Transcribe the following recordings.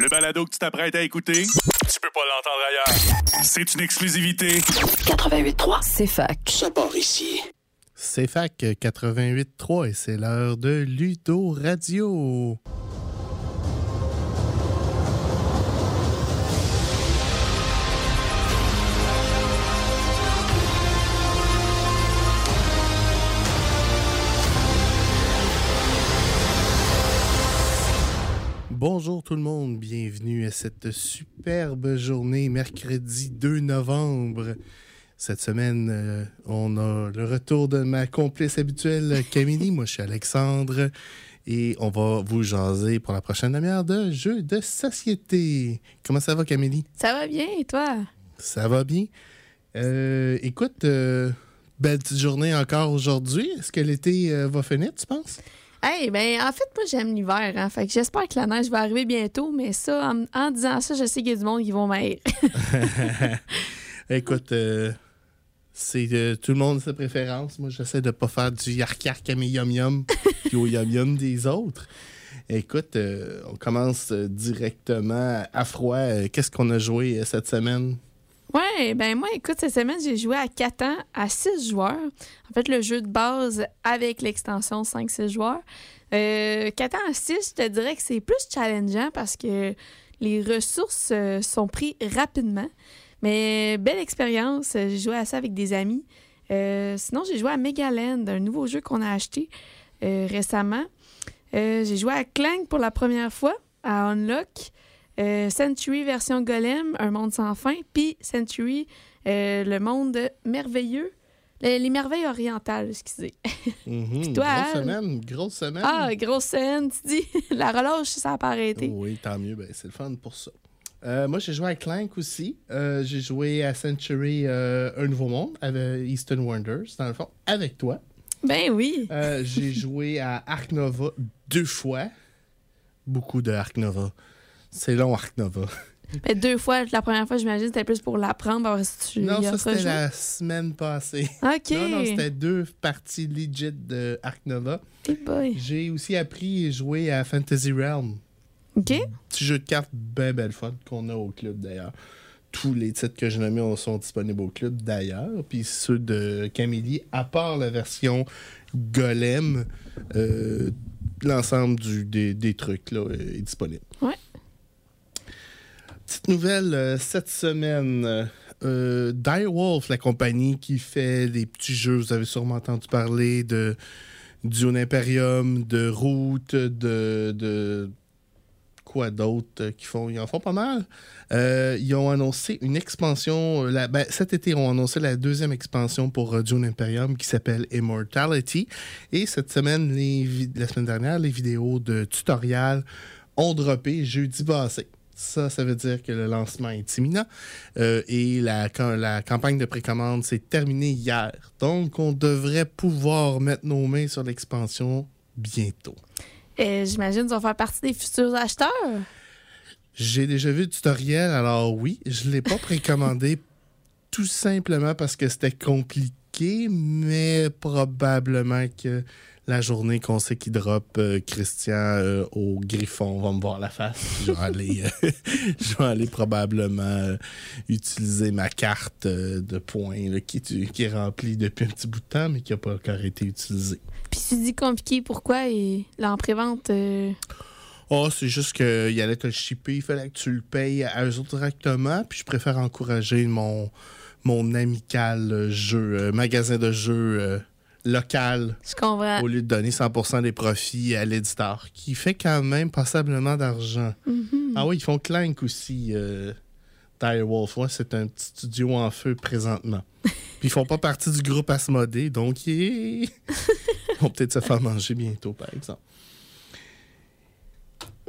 Le balado que tu t'apprêtes à écouter, tu peux pas l'entendre ailleurs. C'est une exclusivité. 88.3, c'est fac. Ça part ici. C'est FAC 88.3 et c'est l'heure de Ludo Radio. Bonjour tout le monde, bienvenue à cette superbe journée mercredi 2 novembre. Cette semaine, euh, on a le retour de ma complice habituelle, Camille. Moi, je suis Alexandre. Et on va vous jaser pour la prochaine demi-heure de jeux de société. Comment ça va, Camille? Ça va bien, et toi? Ça va bien. Euh, écoute, euh, belle petite journée encore aujourd'hui. Est-ce que l'été va finir, tu penses? Hey, ben, en fait, moi, j'aime l'hiver. Hein, fait que j'espère que la neige va arriver bientôt, mais ça, en, en disant ça, je sais qu'il y a du monde qui vont m'haïr. Écoute, euh, c'est euh, tout le monde a ses préférences. Moi, j'essaie de pas faire du yark-yark à mes yum-yum puis au yum-yum des autres. Écoute, euh, on commence directement à froid. Qu'est-ce qu'on a joué cette semaine? Ouais, ben, moi, écoute, cette semaine, j'ai joué à Catan à 6 joueurs. En fait, le jeu de base avec l'extension 5-6 joueurs. Euh, Catan à 6, je te dirais que c'est plus challengeant parce que les ressources euh, sont prises rapidement. Mais belle expérience. J'ai joué à ça avec des amis. Euh, sinon, j'ai joué à Megaland, un nouveau jeu qu'on a acheté euh, récemment. Euh, j'ai joué à Clank pour la première fois, à Unlock. Euh, Century version Golem, Un monde sans fin. Puis Century, euh, le monde merveilleux. Les, les merveilles orientales, excusez. Mhm, toi, grosse semaine, grosse semaine. Ah, grosse scène, tu dis. la relâche, ça n'a pas arrêté. Oui, tant mieux. Ben, c'est le fun pour ça. Euh, moi, j'ai joué à Clank aussi. Euh, j'ai joué à Century euh, Un Nouveau Monde, avec Eastern Wonders, dans le fond, avec toi. Ben oui. J'ai joué à Ark Nova deux fois. Beaucoup de Ark Nova. C'est long, Ark Nova. Ben, deux fois, la première fois, j'imagine, c'était plus pour l'apprendre. Alors, si tu non, ça, c'était la semaine passée. OK. Non, non, c'était deux parties legit de Ark Nova. Hey. J'ai aussi appris et joué à Fantasy Realm. OK. Petit jeu de cartes ben belle fun qu'on a au club d'ailleurs. Tous les titres que j'ai nommés sont disponibles au club d'ailleurs. Puis ceux de Camille, à part la version Golem, euh, l'ensemble des, des trucs là, est disponible. Ouais. Petite nouvelle euh, cette semaine. Euh, Direwolf, la compagnie qui fait des petits jeux, vous avez sûrement entendu parler de Dune Imperium, de Route, de, de quoi d'autre euh, qui font? Ils en font pas mal. Euh, ils ont annoncé une expansion. euh, ben, cet été, ils ont annoncé la deuxième expansion pour euh, Dune Imperium qui s'appelle Immortality. Et cette semaine, la semaine dernière, les vidéos de tutoriel ont droppé jeudi passé. Ça, ça veut dire que le lancement est imminent. Euh, et la, la campagne de précommande s'est terminée hier. Donc, on devrait pouvoir mettre nos mains sur l'expansion bientôt. Euh, j'imagine que tu vas faire partie des futurs acheteurs. J'ai déjà vu le tutoriel, alors oui, je ne l'ai pas précommandé tout simplement parce que c'était compliqué, mais probablement que la journée qu'on sait qu'il drop euh, Christian euh, au Griffon va me voir la face. Je vais aller, euh, je vais aller probablement utiliser ma carte de points là, qui, est- qui est remplie depuis un petit bout de temps, mais qui n'a pas encore été utilisée. Puis tu dis compliqué, pourquoi? Et là, en prévente, Oh, c'est juste qu'il allait te le shipper, il fallait que tu le payes à eux autres directement, puis je préfère encourager mon, mon amical jeu, euh, magasin de jeux local, je comprends. au lieu de donner 100% des profits à l'éditeur, qui fait quand même passablement d'argent. Mhm. Ah oui, ils font Clank aussi, euh, Direwolf. Ouais, c'est un petit studio en feu présentement. Puis ils font pas partie du groupe Asmodée, donc ils vont peut-être se faire manger bientôt, par exemple.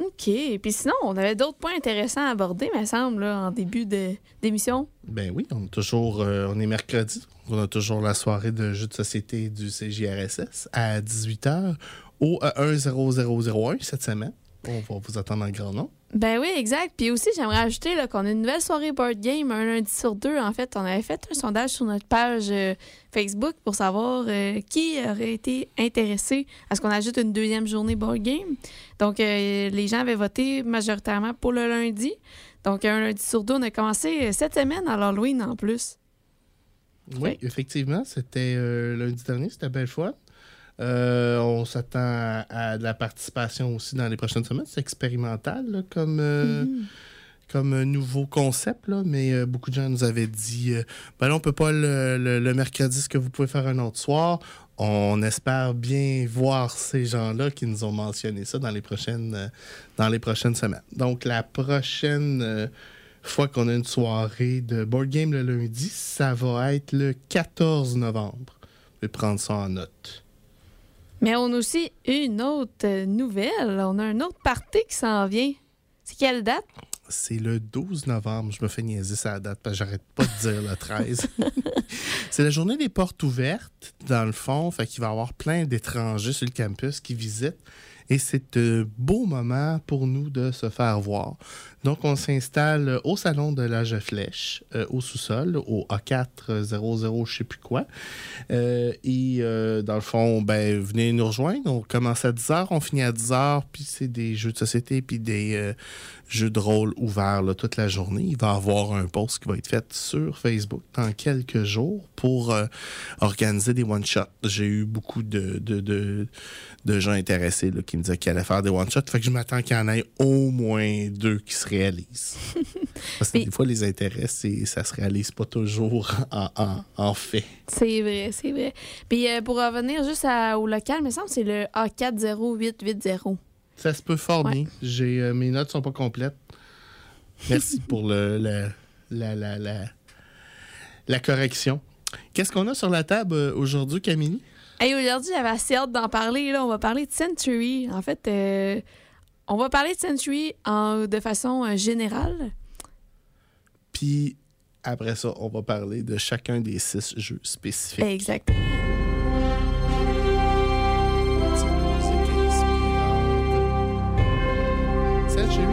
OK. Puis sinon, on avait d'autres points intéressants à aborder, me semble, là, en début d'émission. Ben oui, on est toujours, euh, on est mercredi. On a toujours la soirée de jeux de société du CJRSS à 18h au euh, 10001 cette semaine. On va vous attendre en grand nom. Ben oui, exact. Puis aussi, j'aimerais ajouter qu'on a une nouvelle soirée board game un lundi sur deux. En fait, on avait fait un sondage sur notre page euh, Facebook pour savoir euh, qui aurait été intéressé à ce qu'on ajoute une deuxième journée board game. Donc, euh, les gens avaient voté majoritairement pour le lundi. Donc, un lundi sur deux, on a commencé cette semaine à l'Halloween en plus. Oui, effectivement, c'était lundi dernier, c'était belle fois. Euh, on s'attend à, de la participation aussi dans les prochaines semaines. C'est expérimental comme, euh, mhm. comme nouveau concept, là, mais euh, beaucoup de gens nous avaient dit ben là, on peut pas le, mercredi, ce que vous pouvez faire un autre soir. On espère bien voir ces gens-là qui nous ont mentionné ça dans les prochaines, dans les prochaines semaines. Donc, la prochaine fois qu'on a une soirée de board game le lundi, ça va être le 14 novembre. Je vais prendre ça en note. Mais on a aussi une autre nouvelle. On a un autre party qui s'en vient. C'est quelle date? C'est le 12 novembre. Je me fais niaiser ça date parce que j'arrête pas de dire le 13. c'est la journée des portes ouvertes, dans le fond. Fait qu'il va y avoir plein d'étrangers sur le campus qui visitent. Et c'est un beau moment pour nous de se faire voir. Donc, on s'installe au salon de l'âge flèche, euh, au sous-sol, au A400, je sais plus quoi. Euh, et euh, dans le fond, ben, venez nous rejoindre. On commence à 10h, on finit à 10h, puis c'est des jeux de société, puis des jeux de rôle ouverts toute la journée. Il va y avoir un post qui va être fait sur Facebook dans quelques jours pour organiser des one-shots. J'ai eu beaucoup de, de, de, gens intéressés qui me disaient qu'ils allaient faire des one-shots. Fait que je m'attends qu'il y en ait au moins deux qui seraient réalise. Parce que des fois, les intérêts, ça se réalise pas toujours en, fait. C'est vrai, c'est vrai. Puis euh, pour revenir juste au local, il me semble que c'est le A40880. Ça se peut fort bien. J'ai, euh, mes notes sont pas complètes. Merci pour le, la, la, la, correction. Qu'est-ce qu'on a sur la table euh, aujourd'hui, Camille? aujourd'hui, j'avais assez hâte d'en parler. Là. On va parler de Century. En fait, on va parler de Century en, de façon euh, générale. Puis après ça, on va parler de chacun des six jeux spécifiques. Exactement.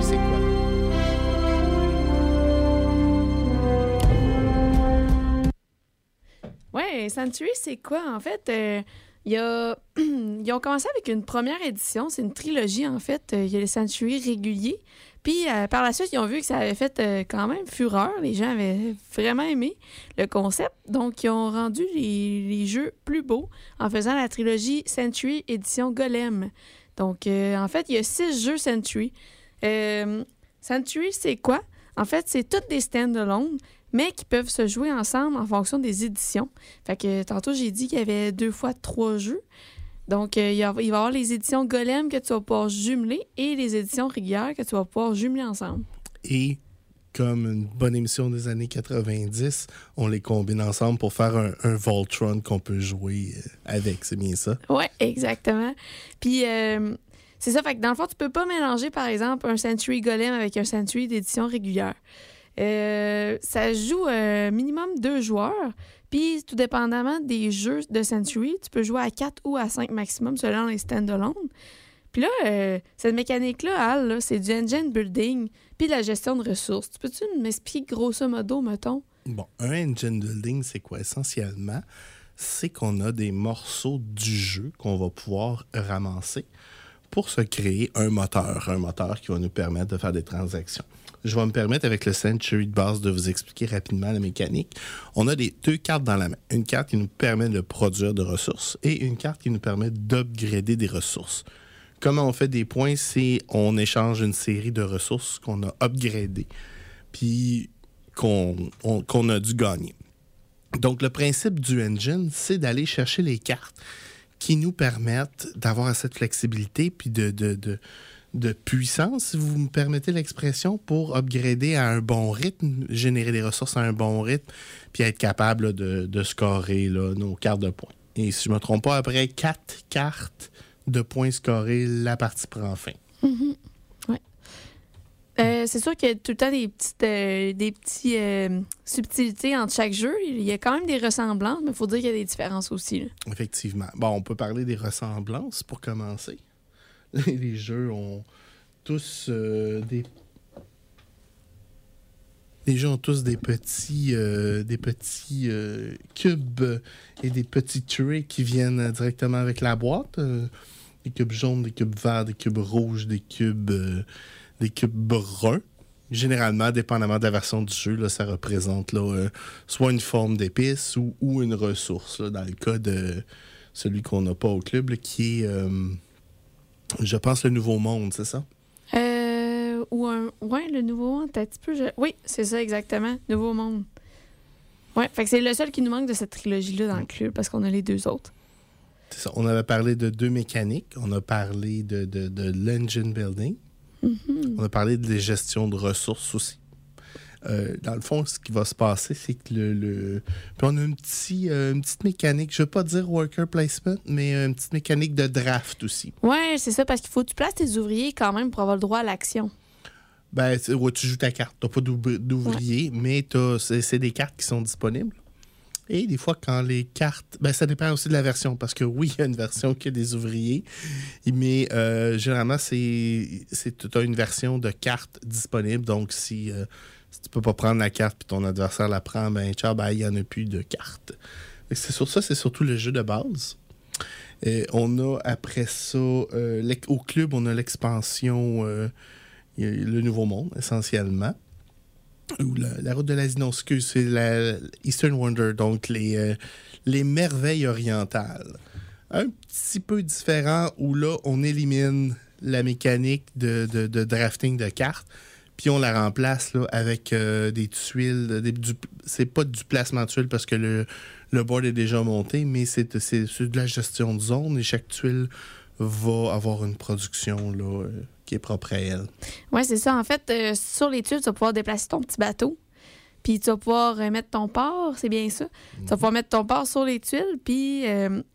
C'est quoi? Ouais, Century, c'est quoi? En fait, euh, ils ont commencé avec une première édition, c'est une trilogie en fait. Euh, il y a les Century réguliers. Puis euh, par la suite, ils ont vu que ça avait fait euh, quand même fureur. Les gens avaient vraiment aimé le concept. Donc, ils ont rendu les, jeux plus beaux en faisant la trilogie Century édition Golem. Donc, en fait, il y a six jeux Century. Century, c'est quoi? En fait, c'est toutes des stand-alone mais qui peuvent se jouer ensemble en fonction des éditions. Fait que tantôt, j'ai dit qu'il y avait deux fois trois jeux. Donc, euh, il, va y avoir les éditions Golem que tu vas pouvoir jumeler et les éditions régulières que tu vas pouvoir jumeler ensemble. Et comme une bonne émission des années 90, on les combine ensemble pour faire un, Voltron qu'on peut jouer euh, avec, c'est bien ça? Oui, exactement. Puis, euh, c'est ça, fait que dans le fond, tu peux pas mélanger, par exemple, un Century Golem avec un Century d'édition régulière. Euh, ça joue euh, minimum deux joueurs. Puis, tout dépendamment des jeux de Century, tu peux jouer à quatre ou à cinq maximum selon les stand-alone. Puis là, euh, cette mécanique-là, Al, c'est du engine building puis la gestion de ressources. Tu peux-tu m'expliquer grosso modo, mettons? Bon, un engine building, c'est quoi essentiellement? C'est qu'on a des morceaux du jeu qu'on va pouvoir ramasser pour se créer un moteur, un moteur qui va nous permettre de faire des transactions je vais me permettre avec le Century de base de vous expliquer rapidement la mécanique. On a des, deux cartes dans la main. Une carte qui nous permet de produire des ressources et une carte qui nous permet d'upgrader des ressources. Comment on fait des points, c'est on échange une série de ressources qu'on a upgradées puis qu'on a dû gagner? Donc le principe du engine, c'est d'aller chercher les cartes qui nous permettent d'avoir cette flexibilité puis de, de de puissance, si vous me permettez l'expression, pour upgrader à un bon rythme, générer des ressources à un bon rythme, puis être capable de, scorer nos cartes de points. Et si je ne me trompe pas, après quatre cartes de points scorés, la partie prend fin. Mm-hmm. Euh, c'est sûr qu'il y a tout le temps des petites, euh, des petits, euh, subtilités entre chaque jeu. Il y a quand même des ressemblances, mais il faut dire qu'il y a des différences aussi. Effectivement. Bon, on peut parler des ressemblances pour commencer. les jeux ont tous euh, des. Jeux ont tous des petits, euh, euh, cubes et des petits trays qui viennent directement avec la boîte. euh, des cubes jaunes, des cubes verts, des cubes rouges, des cubes, euh, des cubes bruns. Généralement, dépendamment de la version du jeu, ça représente là, euh, soit une forme d'épice ou, une ressource. dans le cas de celui qu'on n'a pas au club, qui est, euh, je pense, le Nouveau Monde, c'est ça? Euh, ou un. Ouais, le nouveau monde, un petit peu. je- Oui, c'est ça, exactement. Nouveau monde. Ouais, fait que c'est le seul qui nous manque de cette trilogie-là dans le club parce qu'on a les deux autres. C'est ça. On avait parlé de deux mécaniques. On a parlé de, de, de l'engine building. Mhm. On a parlé de la gestion de ressources aussi. Euh, dans le fond, ce qui va se passer, c'est que le, le- Puis on a un petit, euh, une petite mécanique, je ne veux pas dire worker placement, mais une petite mécanique de draft aussi. Ouais, c'est ça, parce qu'il faut que tu places tes ouvriers quand même pour avoir le droit à l'action. Ben, ouais, tu joues ta carte. Tu n'as pas d'ouvri- d'ouvrier, mais c'est des cartes qui sont disponibles. Et des fois, quand les cartes. Ben, ça dépend aussi de la version, parce que oui, il y a une version qui a des ouvriers, mais euh, généralement, c'est. Tu as une version de carte disponible. Donc, si, euh, si tu peux pas prendre la carte puis ton adversaire la prend, ben, ciao, ben, il n'y en a plus de carte. C'est sur ça, c'est surtout le jeu de base. Euh, on a après ça, euh, au club, on a l'expansion. euh, le Nouveau Monde, essentiellement. Ou la, route de l'Asie, non, excuse, c'est la Eastern Wonder, donc les, euh, les merveilles orientales. Un petit peu différent où là, on élimine la mécanique de- de drafting de cartes, puis on la remplace là, avec euh, des tuiles. Des, du- c'est pas du placement de tuiles parce que le, le board est déjà monté, mais c'est, c'est, c'est de la gestion de zone et chaque tuile va avoir une production là, euh, qui est propre à elle. Ouais, c'est ça. En fait, euh, sur les tuiles, tu vas pouvoir déplacer ton petit bateau. Puis tu vas pouvoir mettre ton port, c'est bien ça. Tu vas pouvoir mettre ton port sur les tuiles. Puis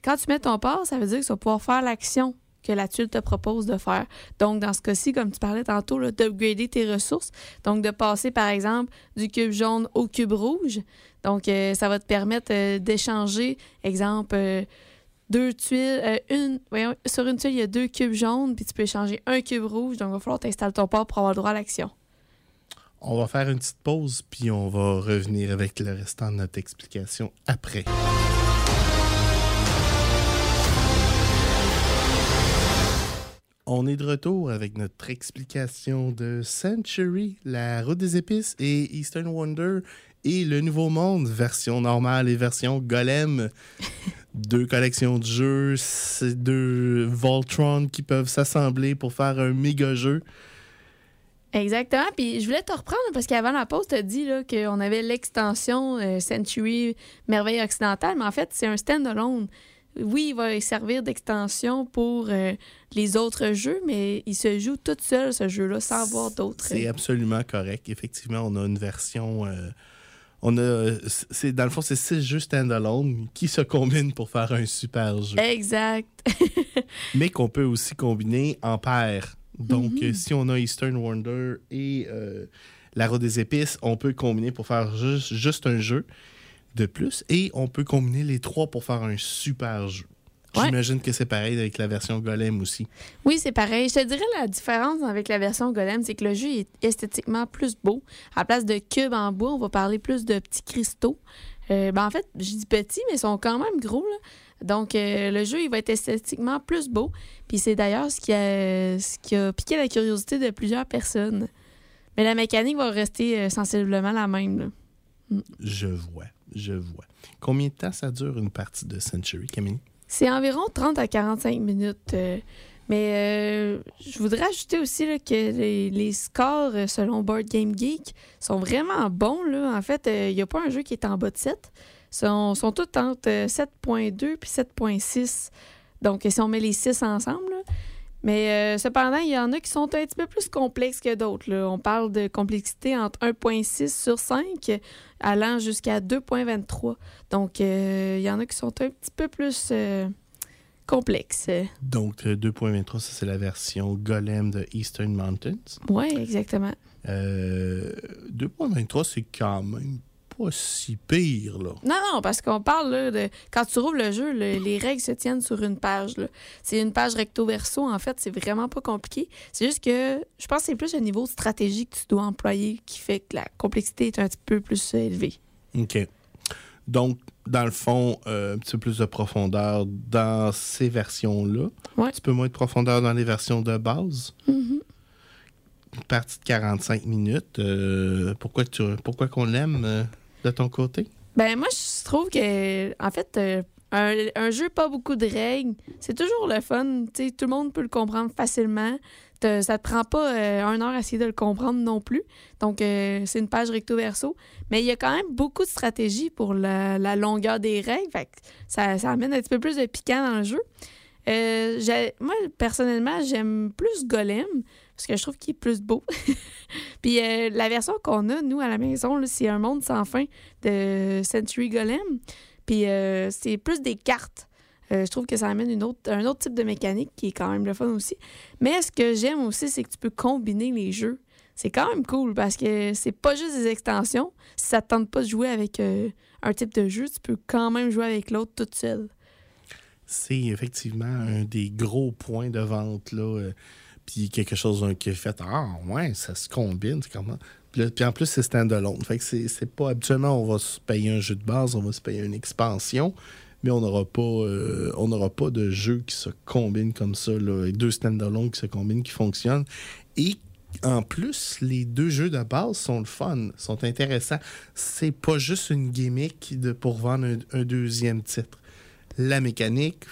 quand tu mets ton port, ça veut dire que tu vas pouvoir faire l'action que la tuile te propose de faire. Donc, dans ce cas-ci, comme tu parlais tantôt, d'upgrader tes ressources. Donc, de passer, par exemple, du cube jaune au cube rouge. Donc, euh, ça va te permettre euh, d'échanger, exemple, euh, deux tuiles, une, voyons, sur une tuile, il y a deux cubes jaunes, puis tu peux échanger un cube rouge. Donc, il va falloir t'installes ton port pour avoir le droit à l'action. On va faire une petite pause, puis on va revenir avec le restant de notre explication après. On est de retour avec notre explication de Century, la route des épices et Eastern Wonder et le Nouveau Monde, version normale et version Golem. deux collections de jeux, c'est deux Voltron qui peuvent s'assembler pour faire un méga jeu. Exactement. Puis je voulais te reprendre parce qu'avant la pause, tu as dit qu'on avait l'extension euh, Century Merveille occidentale, mais en fait, c'est un stand-alone. Oui, il va servir d'extension pour euh, les autres jeux, mais il se joue tout seul, ce jeu-là, sans avoir d'autres. C'est absolument correct. Effectivement, on a une version. euh, on a, c'est dans le fond, c'est six jeux standalone qui se combinent pour faire un super jeu, Exact. mais qu'on peut aussi combiner en paire. Donc, Mhm. euh, si on a Eastern Wonder et euh, la Route des épices, on peut combiner pour faire juste, juste un jeu de plus, et on peut combiner les trois pour faire un super jeu. Ouais. J'imagine que c'est pareil avec la version Golem aussi. Oui, c'est pareil. Je te dirais la différence avec la version Golem, c'est que le jeu est esthétiquement plus beau. À la place de cubes en bois, on va parler plus de petits cristaux. Euh, ben, en fait, je dis petits, mais ils sont quand même gros. là. Donc, euh, le jeu, il va être esthétiquement plus beau. Puis c'est d'ailleurs ce, qui a- ce qui a piqué la curiosité de plusieurs personnes. Mais la mécanique va rester euh, sensiblement la même. là. Je vois, je vois. Combien de temps ça dure une partie de Century, Camille? C'est environ 30 à 45 minutes. euh, mais euh, je voudrais ajouter aussi que les, scores, euh, selon Board Game Geek, sont vraiment bons. En fait, il n'y a pas un jeu qui est en bas de 7. Ils sont, tous entre euh, 7.2 puis 7.6. Donc, si on met les 6 ensemble. Mais euh, cependant, il y en a qui sont un petit peu plus complexes que d'autres. On parle de complexité entre 1.6 sur 5 allant jusqu'à 2.23. Donc, euh, il y en a qui sont un petit peu plus euh, complexes. Donc, euh, 2.23, ça c'est la version Golem de Eastern Mountains. Oui, exactement. Euh, 2.23, c'est quand même pas si pire, là. Non, non, parce qu'on parle là, de. Quand tu rouvres le jeu, le- les règles se tiennent sur une page. là. C'est une page recto-verso, en fait. C'est vraiment pas compliqué. C'est juste que je pense que c'est plus un niveau de stratégie que tu dois employer qui fait que la complexité est un petit peu plus élevée. OK. Donc, dans le fond, euh, un petit peu plus de profondeur dans ces versions-là. Ouais. Un petit peu moins de profondeur dans les versions de base. Mhm. Une partie de 45 minutes. euh, pourquoi tu, pourquoi qu'on l'aime euh, de ton côté? Ben, moi, je trouve que, en fait, euh, un, un jeu pas beaucoup de règles, c'est toujours le fun. Tout le monde peut le comprendre facilement. Te- ça te prend pas euh, un heure à essayer de le comprendre non plus. Donc, euh, c'est une page recto-verso. Mais il y a quand même beaucoup de stratégies pour la, la longueur des règles. Fait que ça, ça amène un petit peu plus de piquant dans le jeu. Moi, personnellement, j'aime plus Golem parce que je trouve qu'il est plus beau. Puis euh, la version qu'on a, nous, à la maison, c'est un monde sans fin de Century Golem. Puis euh, c'est plus des cartes. Euh, je trouve que ça amène une autre, un autre type de mécanique qui est quand même le fun aussi. Mais ce que j'aime aussi, c'est que tu peux combiner les jeux. C'est quand même cool parce que c'est pas juste des extensions. Si ça te tente pas de jouer avec euh, un type de jeu, tu peux quand même jouer avec l'autre toute seule. C'est effectivement un des gros points de vente, là. Puis quelque chose qui est fait, ah ouais, ça se combine, comment... Puis, en plus, c'est standalone. Fait que c'est pas habituellement, on va se payer un jeu de base, on va se payer une expansion, mais on n'aura pas, euh, on pas de jeu qui se combine comme ça, là, deux standalone qui se combinent, qui fonctionnent. Et en plus, les deux jeux de base sont le fun, sont intéressants. C'est pas juste une gimmick de, pour vendre un, un deuxième titre. La mécanique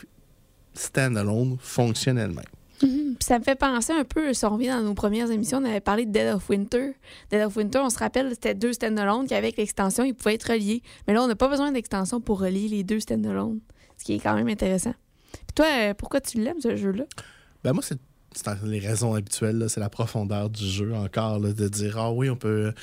standalone fonctionne elle-même. Mhm. Ça me fait penser un peu, si on revient dans nos premières émissions, on avait parlé de Dead of Winter. Dead of Winter, on se rappelle, c'était deux standalone qui, avec l'extension, ils pouvaient être reliés. Mais là, on n'a pas besoin d'extension pour relier les deux standalone, ce qui est quand même intéressant. Puis toi, euh, pourquoi tu l'aimes, ce jeu-là? Ben moi, c'est les raisons habituelles, c'est la profondeur du jeu encore, de dire Ah oui, on peut,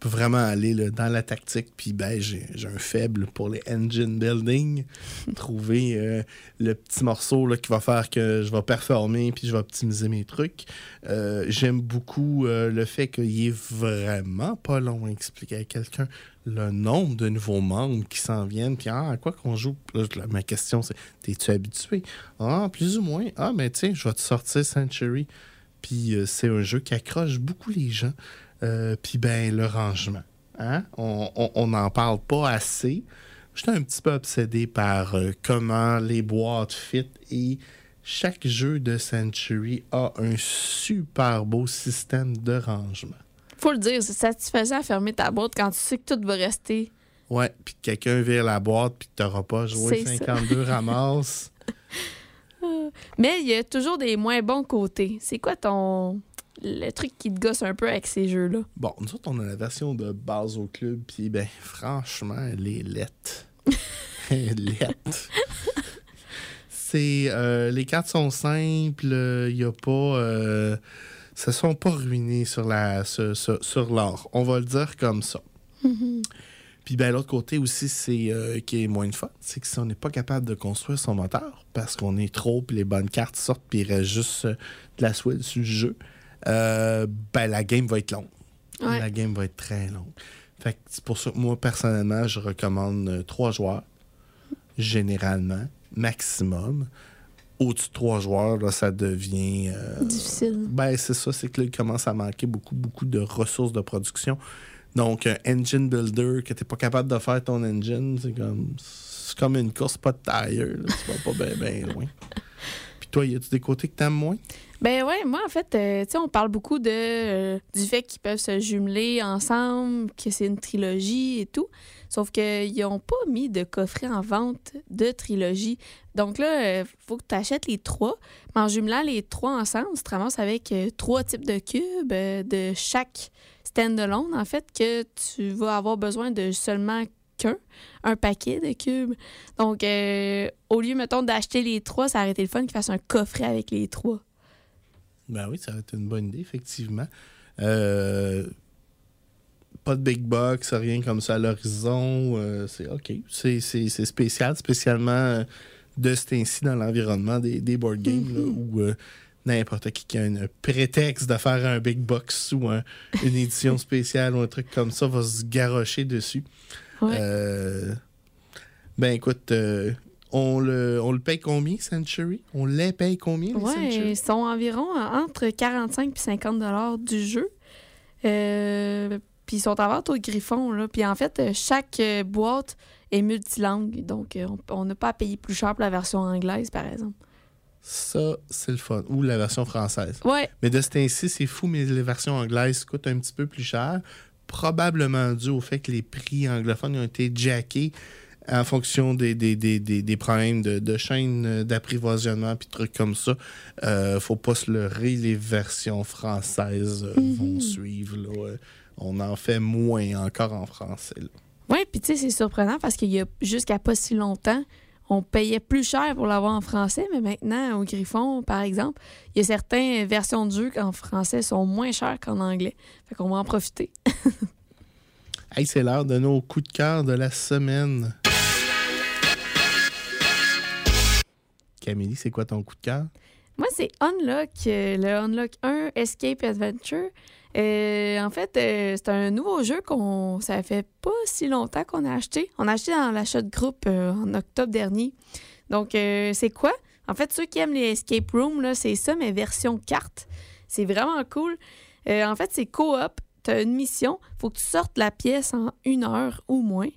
peut vraiment aller là, dans la tactique. Puis ben, j'ai un faible pour les engine building. Trouver euh, le petit morceau là, qui va faire que je vais performer puis je vais optimiser mes trucs. Euh, J'aime beaucoup euh, le fait qu'il est vraiment pas long à expliquer à quelqu'un le nombre de nouveaux membres qui s'en viennent. Puis ah, à quoi qu'on joue? Là, ma question, c'est T'es-tu habitué? Ah, plus ou moins. Ah, mais tiens, je vais te sortir Century. Puis euh, c'est un jeu qui accroche beaucoup les gens. Euh, puis ben, le rangement. Hein? On n'en parle pas assez. J'étais un petit peu obsédé par euh, comment les boîtes fit et chaque jeu de Century a un super beau système de rangement. Faut le dire, c'est satisfaisant à fermer ta boîte quand tu sais que tout va rester. Ouais, puis que quelqu'un vire la boîte puis que t'auras pas joué C'est ça. 52 ramasses. Mais il y a toujours des moins bons côtés. C'est quoi ton. le truc qui te gosse un peu avec ces jeux-là? Bon, nous autres, on a la version de base au club, puis ben, franchement, elle est lette. Elle est lette. C'est, euh, les cartes sont simples, il n'y a pas... Euh, ça sont pas ruinés sur la sur, sur- sur l'or. On va le dire comme ça. Puis ben, l'autre côté aussi, c'est euh, qui est moins de fun, c'est que si on n'est pas capable de construire son moteur, parce qu'on est trop, puis les bonnes cartes sortent, puis il reste juste euh, de la swell sur le jeu, euh, ben la game va être longue. Ouais. La game va être très longue. Fait que c'est pour ça que moi, personnellement, je recommande trois joueurs, généralement, maximum. Au-dessus de trois joueurs, là, ça devient... euh, Difficile. ben, c'est ça, c'est que là, il commence à manquer beaucoup, beaucoup de ressources de production. Donc, un engine builder, que tu pas capable de faire ton engine, c'est comme, c'est comme une course pas de tire. là. Tu vas pas bien ben loin. Puis toi, y a-tu des côtés que t'aimes moins? Ben ouais, moi en fait, euh, tu sais, on parle beaucoup de euh, du fait qu'ils peuvent se jumeler ensemble, que c'est une trilogie et tout. Sauf qu'ils n'ont pas mis de coffret en vente de trilogie. Donc là, il faut que tu achètes les trois. Mais en jumelant les trois ensemble, tu te ramasses avec euh, trois types de cubes euh, de chaque stand-alone, en fait, que tu vas avoir besoin de seulement qu'un, un paquet de cubes. Donc, euh, au lieu, mettons, d'acheter les trois, ça aurait été le fun qu'ils fassent un coffret avec les trois. Ben oui, ça va être une bonne idée, effectivement. Euh, pas de big box, rien comme ça à l'horizon. euh, c'est OK. C'est, c'est- c'est spécial, spécialement de ce temps-ci dans l'environnement des, des board games, là, où n'importe qui qui a un prétexte de faire un big box ou un- une édition spéciale ou un truc comme ça va se garrocher dessus. Ouais. Euh, ben écoute, euh, on, le, on le paye combien, Century? On les paye combien, les Ouais, Century? ils sont environ entre 45 et 50 dollars du jeu. Euh, puis ils sont en vente au Griffon. Là. Puis en fait, chaque boîte est multilangue. Donc, on- on n'a pas à payer plus cher pour la version anglaise, par exemple. Ça, c'est le fun. Ou la version française. Ouais, Mais de ce temps-ci, c'est fou, mais les versions anglaises coûtent un petit peu plus cher. Probablement dû au fait que les prix anglophones ont été jackés en fonction des, des, des, des, des problèmes de, de chaîne d'apprivoisonnement puis trucs comme ça. Euh, faut pas se leurrer, les versions françaises euh, vont suivre. là. On en fait moins encore en français. là. ouais puis tu sais, c'est surprenant parce qu'il y a jusqu'à pas si longtemps, on payait plus cher pour l'avoir en français, mais maintenant, au Griffon, par exemple, il y a certaines versions de jeu en français sont moins chères qu'en anglais. Fait qu'on va en profiter. Hey, c'est l'heure de nos coups de cœur de la semaine. Camille, c'est quoi ton coup de cœur? Moi, c'est Unlock, euh, le Unlock 1 Escape Adventure. Euh, en fait, euh, c'est un nouveau jeu qu'on ça fait pas si longtemps qu'on a acheté. On a acheté dans l'achat de groupe euh, en octobre dernier. Donc, c'est quoi? En fait, ceux qui aiment les escape rooms, là, c'est ça, mais version carte. C'est vraiment cool. En fait, c'est coop. Tu as une mission. faut que tu sortes la pièce en une heure ou moins.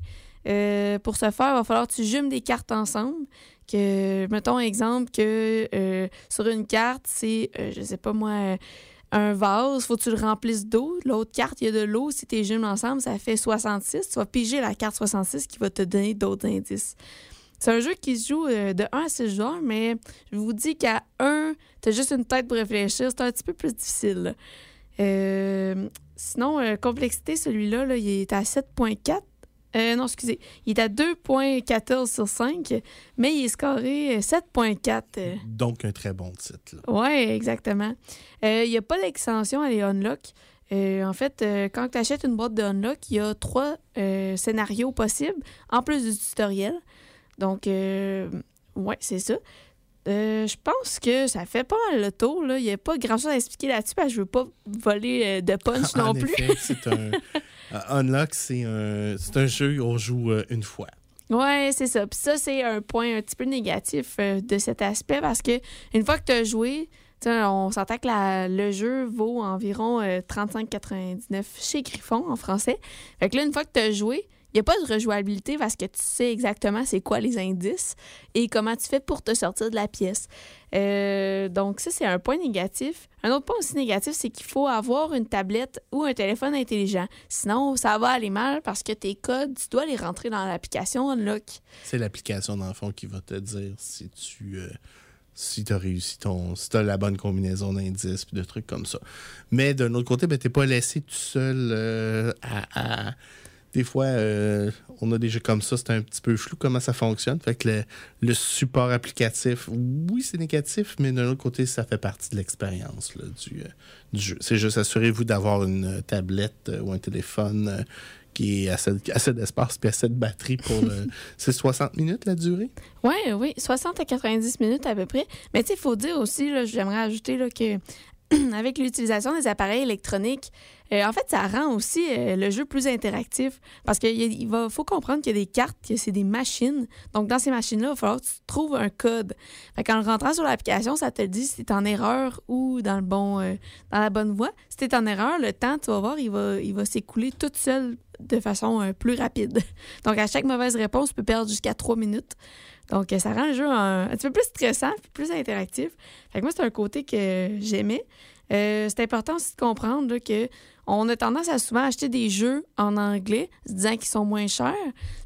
Pour ce faire, il va falloir que tu jumes des cartes ensemble. Que, mettons exemple que sur une carte, c'est, je sais pas moi, un vase, faut que tu le remplisses d'eau. L'autre carte, il y a de l'eau. Si tu jumes ensemble, ça fait 66. Tu vas piger la carte 66 qui va te donner d'autres indices. C'est un jeu qui se joue euh, de 1 à 6 joueurs, mais je vous dis qu'à 1, tu as juste une tête pour réfléchir. C'est un petit peu plus difficile. Euh, sinon, euh, complexité, celui-là, là, il est à 7.4. Euh, non, excusez. Il est à 2.14 sur 5, mais il est scoré euh, 7.4. euh. Donc, un très bon titre. là. Oui, exactement. Euh, Il n'y a pas d'extension à les Unlock. Euh, en fait, quand tu achètes une boîte de Unlock, il y a trois scénarios possibles, en plus du tutoriel. Donc, ouais, c'est ça. Euh, je pense que ça fait pas mal le tour. là. Il n'y a pas grand-chose à expliquer là-dessus parce que je veux pas voler euh, de punch non plus. c'est un. Unlock, c'est un, c'est un jeu où on joue euh, une fois. Ouais, c'est ça. Puis ça, c'est un point un petit peu négatif euh, de cet aspect parce que une fois que tu as joué, on s'entend que la- le jeu vaut environ euh, 35,99 chez Griffon en français. Fait que là, une fois que tu as joué, il n'y a pas de rejouabilité parce que tu sais exactement c'est quoi les indices et comment tu fais pour te sortir de la pièce. Euh, donc, ça, c'est un point négatif. Un autre point aussi négatif, c'est qu'il faut avoir une tablette ou un téléphone intelligent. Sinon, ça va aller mal parce que tes codes, tu dois les rentrer dans l'application Unlock. C'est l'application, dans le fond, qui va te dire si tu. euh, si tu as réussi ton. Si tu la bonne combinaison d'indices puis de trucs comme ça. Mais d'un autre côté, ben, tu pas laissé tout seul euh, à- Des fois, euh, on a des jeux comme ça, c'est un petit peu flou comment ça fonctionne. Fait que le, le support applicatif, oui, c'est négatif, mais d'un autre côté, ça fait partie de l'expérience du, euh, du jeu. C'est juste assurez-vous d'avoir une euh, tablette euh, ou un téléphone qui est assez, assez d'espace puis assez de batterie pour le. c'est 60 minutes la durée? Oui, oui, 60 à 90 minutes à peu près. Mais tu sais, il faut dire aussi, j'aimerais ajouter là, que avec l'utilisation des appareils électroniques, euh, en fait, ça rend aussi euh, le jeu plus interactif parce qu'il faut comprendre qu'il y a des cartes, que c'est des machines. Donc, dans ces machines-là, il va falloir que tu trouves un code. Fait qu'en rentrant sur l'application, ça te dit si tu en erreur ou dans, le bon, euh, dans la bonne voie. Si tu es en erreur, le temps, tu vas voir, il va, il va s'écouler tout seul de façon plus rapide. Donc, à chaque mauvaise réponse, tu peux perdre jusqu'à trois minutes. Donc, ça rend le jeu un, petit peu plus stressant puis plus interactif. Fait que moi, c'est un côté que j'aimais. C'est important aussi de comprendre que on a tendance à souvent acheter des jeux en anglais, se disant qu'ils sont moins chers.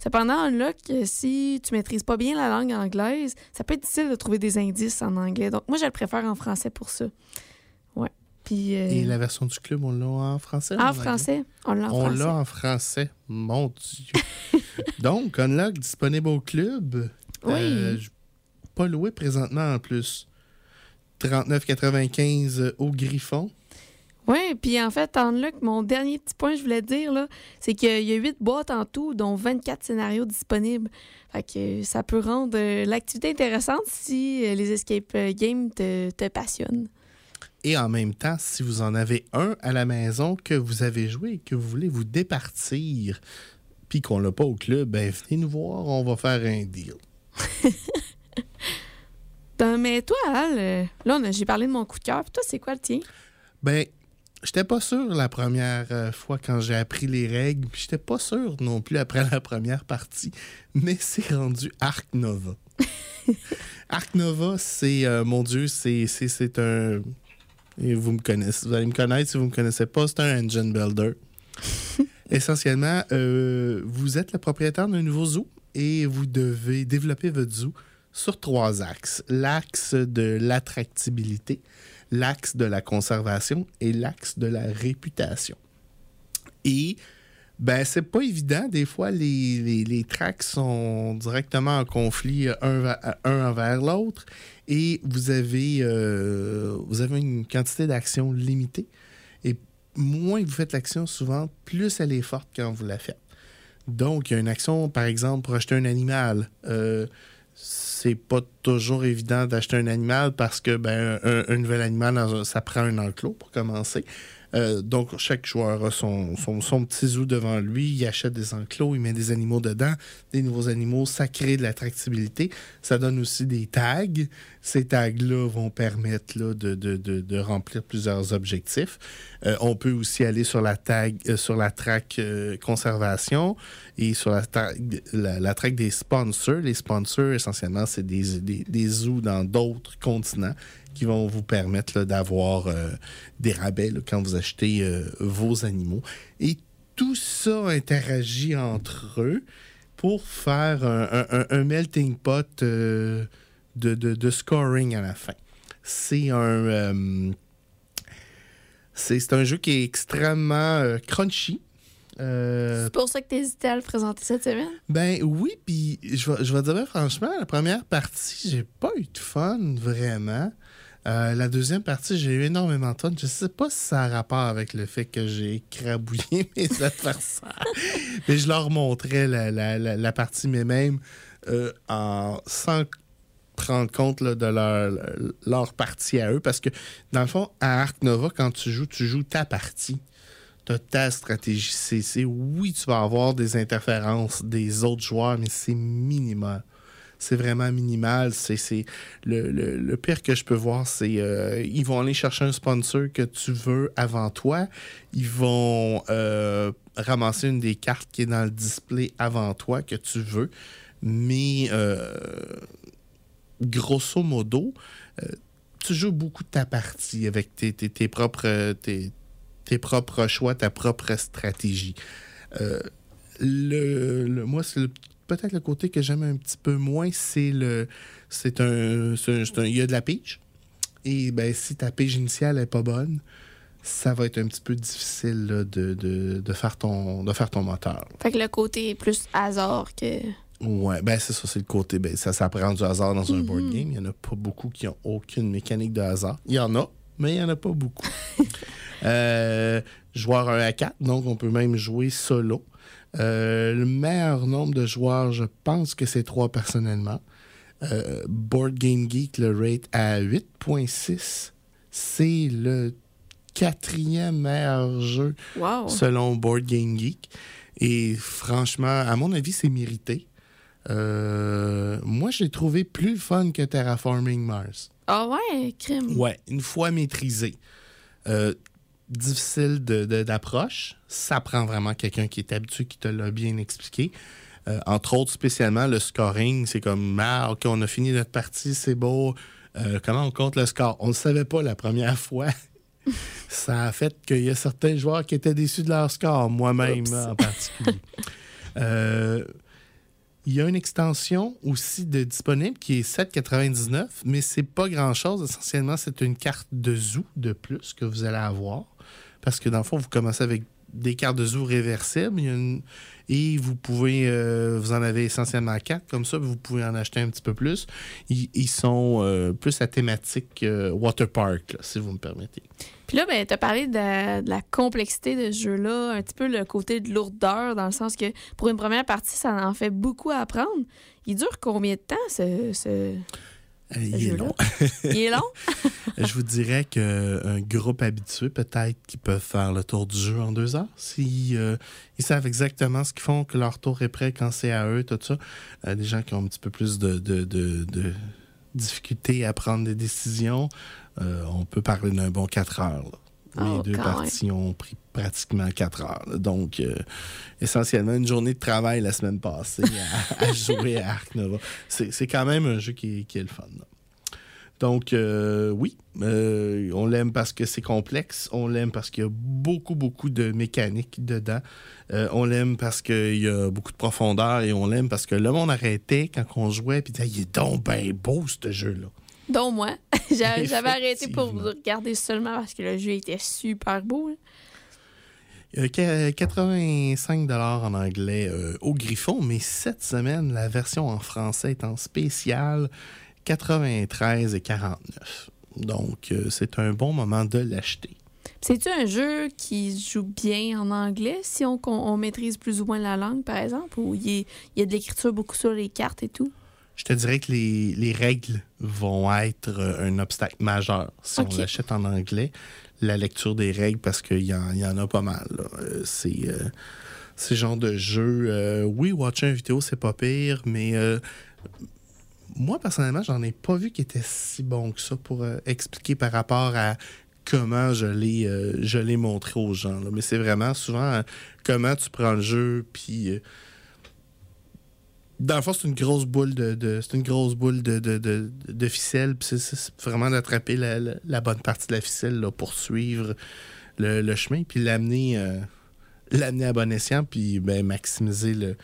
Cependant, là, que si tu maîtrises pas bien la langue anglaise, ça peut être difficile de trouver des indices en anglais. Donc, moi, je le préfère en français pour ça. Ouais. Puis, euh, Et la version du club, on l'a en français? en français, on l'a en On français. l'a en français. Mon Dieu. Donc, Unlock disponible au club. Oui. Euh, j- pas loué présentement en plus. 39,95 au Griffon. Oui, puis en fait, en là, mon dernier petit point, je voulais te dire, là, c'est qu'il y a 8 boîtes en tout, dont 24 scénarios disponibles. Fait que ça peut rendre euh, l'activité intéressante si euh, les escape euh, games te, te passionnent. Et en même temps, si vous en avez un à la maison que vous avez joué et que vous voulez vous départir, puis qu'on l'a pas au club, ben venez nous voir, on va faire un deal. Ben, mais toi, Al, là, j'ai parlé de mon coup de cœur. Puis toi, c'est quoi le tien? Ben, j'étais pas sûr la première euh, fois quand j'ai appris les règles, puis j'étais pas sûr non plus après la première partie, mais c'est rendu Arc Nova. Arc Nova, c'est, euh, mon Dieu, c'est, c'est, c'est un... et vous me connaissez, vous allez me connaître si vous me connaissez pas, c'est un engine builder. Essentiellement, euh, vous êtes le propriétaire d'un nouveau zoo et vous devez développer votre zoo sur trois axes. L'axe de l'attractibilité, l'axe de la conservation et l'axe de la réputation. Et ben c'est pas évident. Des fois, les, les, sont directement en conflit euh, un, va- un envers l'autre et vous avez, euh, vous avez une quantité d'action limitée. Et moins vous faites l'action souvent, plus elle est forte quand vous la faites. Donc, il y a une action, par exemple, pour acheter un animal. Euh, c'est pas toujours évident d'acheter un animal parce que ben, un, nouvel animal, ça prend un enclos pour commencer. Euh, donc, chaque joueur a son, petit zoo devant lui, il achète des enclos, il met des animaux dedans, des nouveaux animaux, ça crée de l'attractibilité. Ça donne aussi des tags. Ces tags-là vont permettre de, remplir plusieurs objectifs. Euh, on peut aussi aller sur la tag, euh, sur la track conservation et sur la, tag- track des sponsors. Les sponsors, essentiellement, c'est des, des, des zoos dans d'autres continents qui vont vous permettre d'avoir euh, des rabais là, quand vous achetez euh, vos animaux. Et tout ça interagit entre eux pour faire un, un- un- un melting pot euh, de, de- de scoring à la fin. C'est un... c'est un jeu qui est extrêmement crunchy. Euh, C'est pour ça que tu hésitais à le présenter cette semaine? ben oui, puis je vais, je vais dire franchement, la première partie, j'ai pas eu de fun vraiment. Euh, la deuxième partie, j'ai eu énormément de fun. Je sais pas si ça a rapport avec le fait que j'ai écrabouillé mes adversaires. Mais je leur montrais la, partie, mais même euh, en, sans prendre compte de leur, partie à eux. Parce que, dans le fond, à Arc Nova, quand tu joues, tu joues ta partie. Tu ta stratégie CC. Oui, tu vas avoir des interférences des autres joueurs, mais c'est minimal. C'est vraiment minimal. C'est le, le- pire que je peux voir, c'est euh, ils vont aller chercher un sponsor que tu veux avant toi. Ils vont euh, ramasser une des cartes qui est dans le display avant toi que tu veux. Mais euh, grosso modo, euh, tu joues beaucoup ta partie avec tes, propres, tes, propres choix, ta propre stratégie. Moi, c'est le- peut-être le côté que j'aime un petit peu moins, c'est le. C'est un. Il y a de la pige. Et ben, si ta pige initiale n'est pas bonne, ça va être un petit peu difficile là, de, de- de faire ton, de faire ton moteur. Fait que le côté est plus hasard que. Ouais, ben c'est ça, c'est le côté. Ben, ça, ça prend du hasard dans un board game. Il n'y en a pas beaucoup qui ont aucune mécanique de hasard. Il y en a, mais il n'y en a pas beaucoup. Euh, joueur 1 à 4, donc on peut même jouer solo. Euh, le meilleur nombre de joueurs, je pense que c'est 3 personnellement. Euh, Board Game Geek le rate à 8.6. C'est le quatrième meilleur jeu Wow! selon Board Game Geek. Et franchement, à mon avis, c'est mérité. Euh, moi, je l'ai trouvé plus fun que Terraforming Mars. Ah ouais, crime. Ouais, une fois maîtrisé. Euh, difficile d'approche. Ça prend vraiment quelqu'un qui est habitué, qui te l'a bien expliqué. Euh, entre autres, spécialement, le scoring, c'est comme, ah, OK, on a fini notre partie, c'est beau. Euh, comment on compte le score? On ne le savait pas la première fois. Ça a fait qu'il y a certains joueurs qui étaient déçus de leur score, moi-même en particulier. Euh, il y a une extension aussi de disponible qui est 7,99, mais c'est pas grand-chose. Essentiellement, c'est une carte de zoo de plus que vous allez avoir. Parce que dans le fond, vous commencez avec des cartes de zoo réversibles. Et vous pouvez, euh, vous en avez essentiellement quatre comme ça, vous pouvez en acheter un petit peu plus. Ils, sont euh, plus à thématique euh, water park, si vous me permettez. Puis là, ben, t'as parlé de la, de la complexité de ce jeu-là, un petit peu le côté de lourdeur, dans le sens que pour une première partie, ça en fait beaucoup à apprendre. Il dure combien de temps, ce. ce... Euh, il est long. Il est long? Je vous dirais qu'un groupe habitué, peut-être, qui peuvent faire le tour du jeu en deux heures. Si, euh, ils savent exactement ce qu'ils font, que leur tour est prêt quand c'est à eux, tout ça. Euh, des gens qui ont un petit peu plus de, de, de, de difficulté à prendre des décisions, euh, on peut parler d'un bon quatre heures. là. Oh, Les deux parties ont pris pratiquement quatre heures. là. Donc, euh, essentiellement, une journée de travail la semaine passée à, à jouer à Ark Nova. C'est c'est quand même un jeu qui est, qui est le fun. là. Donc, euh, oui, euh, on l'aime parce que c'est complexe. On l'aime parce qu'il y a beaucoup, beaucoup de mécanique dedans. Euh, on l'aime parce qu'il y a beaucoup de profondeur et on l'aime parce que le monde arrêtait quand on jouait puis disait, il est donc bien beau, ce jeu-là. Dont moi. J'a- J'avais arrêté pour Effectivement. regarder seulement parce que le jeu était super beau. là. Euh, qu- 85 en anglais euh, au Griffon, mais cette semaine, la version en français est en spécial 93 et 49. Donc, euh, c'est un bon moment de l'acheter. C'est-tu un jeu qui se joue bien en anglais si on, maîtrise plus ou moins la langue, par exemple, ou il y, a- il y a de l'écriture beaucoup sur les cartes et tout? Je te dirais que les, les règles vont être euh, un obstacle majeur si on l'achète en anglais. La lecture des règles, parce qu'il y, y en a pas mal. Euh, c'est euh, ce genre de jeu. euh, oui, watcher une vidéo, c'est pas pire, mais moi, personnellement, j'en ai pas vu qui était si bon que ça pour expliquer par rapport à comment je l'ai montré aux gens. Mais c'est vraiment souvent comment tu prends le jeu, puis dans le fond, c'est une grosse boule de, de- c'est une grosse boule de, de, de, de ficelle. puis c'est- vraiment d'attraper la, la- la bonne partie de la ficelle là, pour suivre le, le chemin, puis l'amener euh, l'amener à bon escient, puis ben, maximiser le-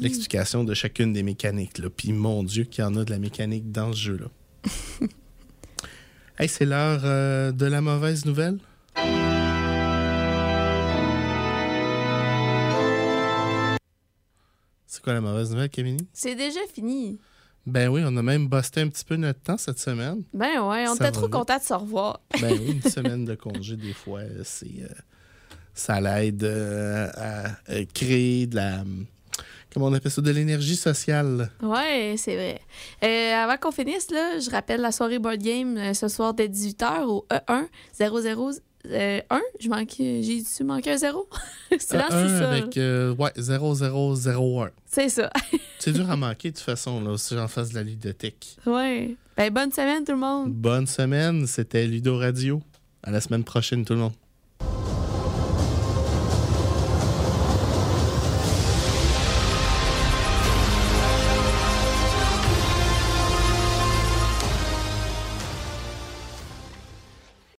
l'explication de chacune des mécaniques. Là. Puis mon Dieu, qu'il y en a de la mécanique dans ce jeu-là. hey, c'est l'heure euh, de la mauvaise nouvelle? Quoi la mauvaise nouvelle, Camille? C'est déjà fini. Ben oui, on a même busté un petit peu notre temps cette semaine. Ben ouais, on était trop contents de se revoir. Ben oui, une semaine de congé, des fois, c'est. euh, ça l'aide euh, à euh, créer de la. Comment on appelle ça? De l'énergie sociale. Ouais, c'est vrai. Euh, avant qu'on finisse, là, je rappelle la soirée board game euh, ce soir dès 18h au E E1 00 euh, 1. Je manque, j'ai-tu manqué un zéro? c'est dans le Un sous-sol. avec euh, ouais, 0001. C'est ça. C'est dur à manquer de toute façon, là, si j'en fasse de la ludothèque. Ouais. Ben, bonne semaine tout le monde. Bonne semaine, c'était Ludo Radio. À la semaine prochaine, tout le monde.